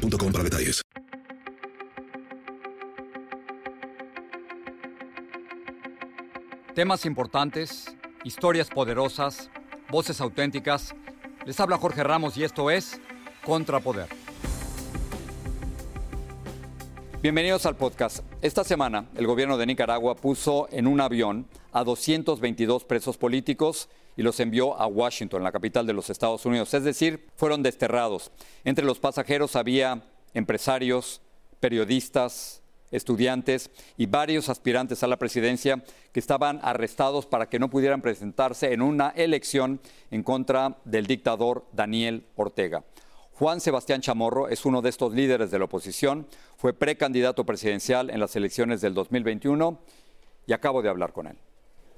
detalles. Temas importantes, historias poderosas, voces auténticas. Les habla Jorge Ramos y esto es Contrapoder. Bienvenidos al podcast. Esta semana el gobierno de Nicaragua puso en un avión a 222 presos políticos y los envió a Washington, la capital de los Estados Unidos. Es decir, fueron desterrados. Entre los pasajeros había empresarios, periodistas, estudiantes y varios aspirantes a la presidencia que estaban arrestados para que no pudieran presentarse en una elección en contra del dictador Daniel Ortega. Juan Sebastián Chamorro es uno de estos líderes de la oposición, fue precandidato presidencial en las elecciones del 2021 y acabo de hablar con él.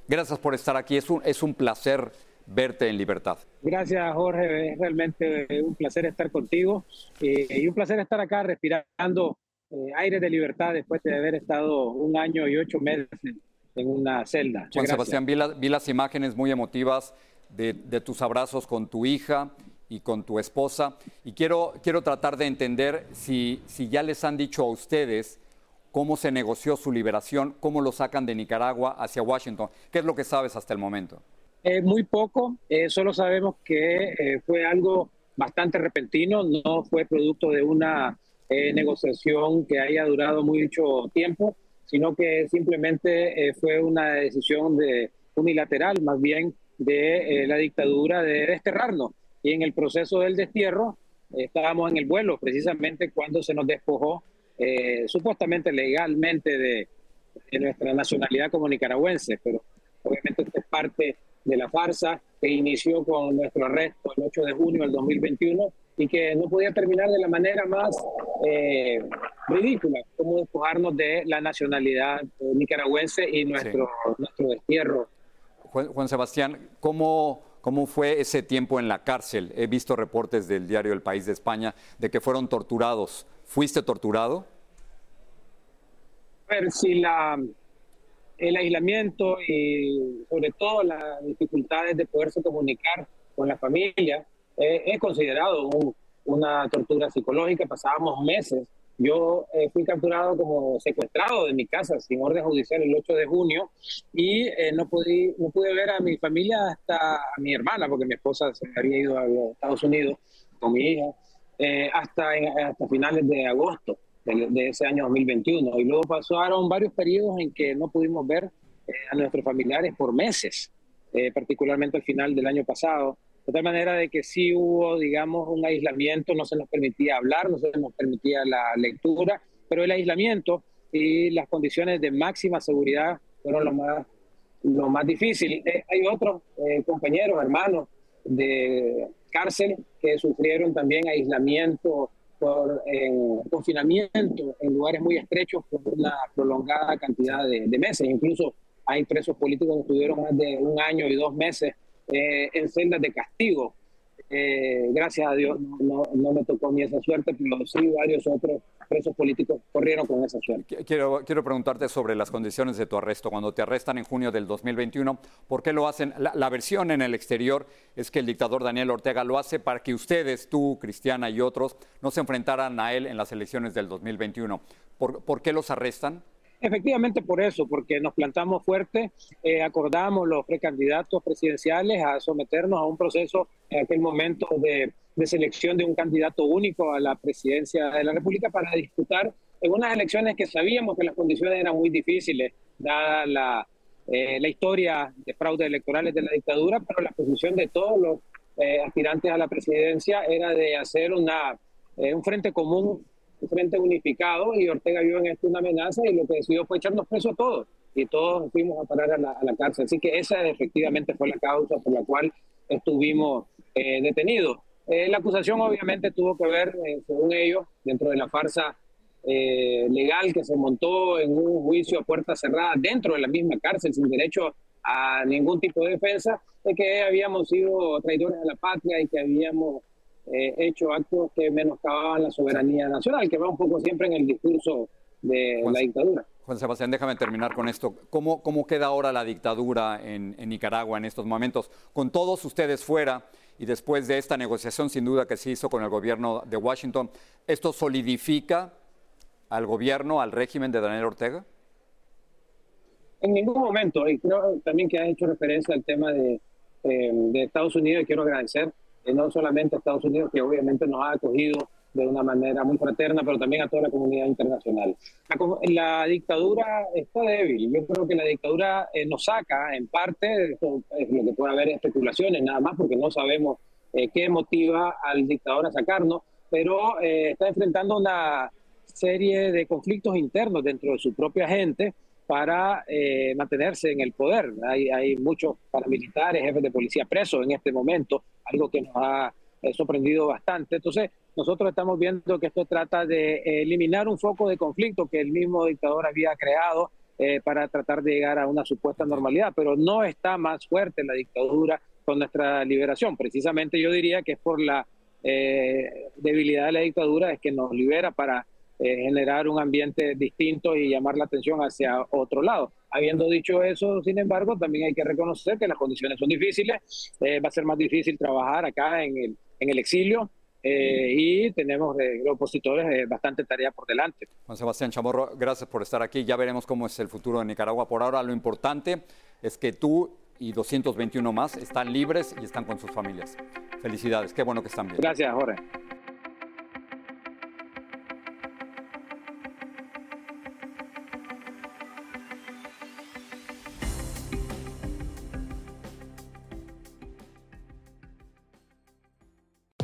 Gracias por estar aquí. Es un, es un placer verte en libertad. Gracias, Jorge. Es realmente un placer estar contigo eh, y un placer estar acá respirando eh, aire de libertad después de haber estado un año y ocho meses en una celda. Juan Sebastián, vi, vi, las imágenes muy emotivas de, de, tus abrazos con tu hija y con tu esposa y quiero, quiero tratar de entender si, si ya les han dicho a ustedes cómo se negoció su liberación, cómo lo sacan de Nicaragua hacia Washington. ¿Qué es lo que sabes hasta el momento? Eh, muy poco, eh, solo sabemos que eh, fue algo bastante repentino, no fue producto de una negociación que haya durado mucho tiempo, sino que simplemente fue una decisión de, unilateral, más bien de la dictadura de desterrarnos. Y en el proceso del destierro estábamos en el vuelo, precisamente cuando se nos despojó eh, supuestamente legalmente de, nuestra nacionalidad como nicaragüense, pero obviamente esto es parte de la farsa que inició con nuestro arresto el 8 de junio del 2021 y que no podía terminar de la manera más eh, ridícula, como despojarnos de la nacionalidad nicaragüense y nuestro, nuestro destierro. Juan, Sebastián, ¿cómo, ¿cómo fue ese tiempo en la cárcel? He visto reportes del diario El País de España de que fueron torturados. ¿Fuiste torturado? A ver, si la, el aislamiento y sobre todo las dificultades de poderse comunicar con la familia eh, es considerado una tortura psicológica. Pasábamos meses. Yo eh, fui capturado como secuestrado de mi casa sin orden judicial el 8 de junio y eh, no, pude, no pude ver a mi familia hasta a mi hermana, porque mi esposa se había ido a Estados Unidos con mi hija. Eh, hasta, hasta finales de agosto de, ese año 2021. Y luego pasaron varios periodos en que no pudimos ver eh, a nuestros familiares por meses, eh, particularmente al final del año pasado. De tal manera de que sí hubo, digamos, un aislamiento, no se nos permitía hablar, no se nos permitía la lectura, pero el aislamiento y las condiciones de máxima seguridad fueron lo más, lo más difícil. hay otros compañeros, hermanos de cárcel que sufrieron también aislamiento por confinamiento en lugares muy estrechos por una prolongada cantidad de, meses. Incluso hay presos políticos que estuvieron más de un año y dos meses eh, en celdas de castigo eh, gracias a Dios no, me tocó ni esa suerte, pero sí varios otros presos políticos corrieron con esa suerte. Quiero, quiero preguntarte sobre las condiciones de tu arresto. Cuando te arrestan en junio del 2021, ¿por qué lo hacen? La, versión en el exterior es que el dictador Daniel Ortega lo hace para que ustedes, tú, Cristiana y otros, no se enfrentaran a él en las elecciones del 2021. ¿Por, por qué los arrestan? Efectivamente por eso, porque nos plantamos fuerte, eh, acordamos los precandidatos presidenciales a someternos a un proceso en aquel momento de, selección de un candidato único a la presidencia de la República para disputar en unas elecciones que sabíamos que las condiciones eran muy difíciles, dada la, eh, la historia de fraudes electorales de la dictadura, pero la posición de todos los eh, aspirantes a la presidencia era de hacer una, un frente común frente unificado y Ortega vio en esto una amenaza y lo que decidió fue echarnos presos a todos y todos fuimos a parar a la, cárcel. Así que esa efectivamente fue la causa por la cual estuvimos eh, detenidos. la acusación obviamente tuvo que ver, según ellos, dentro de la farsa legal que se montó en un juicio a puerta cerrada dentro de la misma cárcel, sin derecho a ningún tipo de defensa, de que habíamos sido traidores a la patria y que habíamos eh, hecho actos que menoscababan la soberanía nacional, que va un poco siempre en el discurso de la dictadura. Juan Sebastián, déjame terminar con esto. ¿Cómo, cómo queda ahora la dictadura en, Nicaragua en estos momentos? Con todos ustedes fuera y después de esta negociación sin duda que se hizo con el gobierno de Washington, ¿esto solidifica al gobierno, al régimen de Daniel Ortega? En ningún momento, y creo también que has hecho referencia al tema de, eh, de Estados Unidos y quiero agradecer eh, no solamente a Estados Unidos, que obviamente nos ha acogido de una manera muy fraterna, pero también a toda la comunidad internacional. La, dictadura está débil. Yo creo que la dictadura eh, nos saca, en parte, esto es lo que puede haber especulaciones, nada más, porque no sabemos eh, qué motiva al dictador a sacarnos, pero está enfrentando una serie de conflictos internos dentro de su propia gente para eh, mantenerse en el poder. Hay, hay muchos paramilitares, jefes de policía presos en este momento, algo que nos ha eh, sorprendido bastante. Entonces, nosotros estamos viendo que esto trata de eliminar un foco de conflicto que el mismo dictador había creado eh, para tratar de llegar a una supuesta normalidad, pero no está más fuerte la dictadura con nuestra liberación. Precisamente yo diría que es por la debilidad de la dictadura es que nos libera para eh, generar un ambiente distinto y llamar la atención hacia otro lado. Habiendo dicho eso, sin embargo, también hay que reconocer que las condiciones son difíciles, eh, va a ser más difícil trabajar acá en el, en el exilio. Eh, y tenemos de opositores bastante tarea por delante. Juan Sebastián Chamorro, gracias por estar aquí. Ya veremos cómo es el futuro de Nicaragua. Por ahora, lo importante es que tú y 221 más están libres y están con sus familias. Felicidades, qué bueno que están bien. Gracias, Jorge.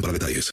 para detalles.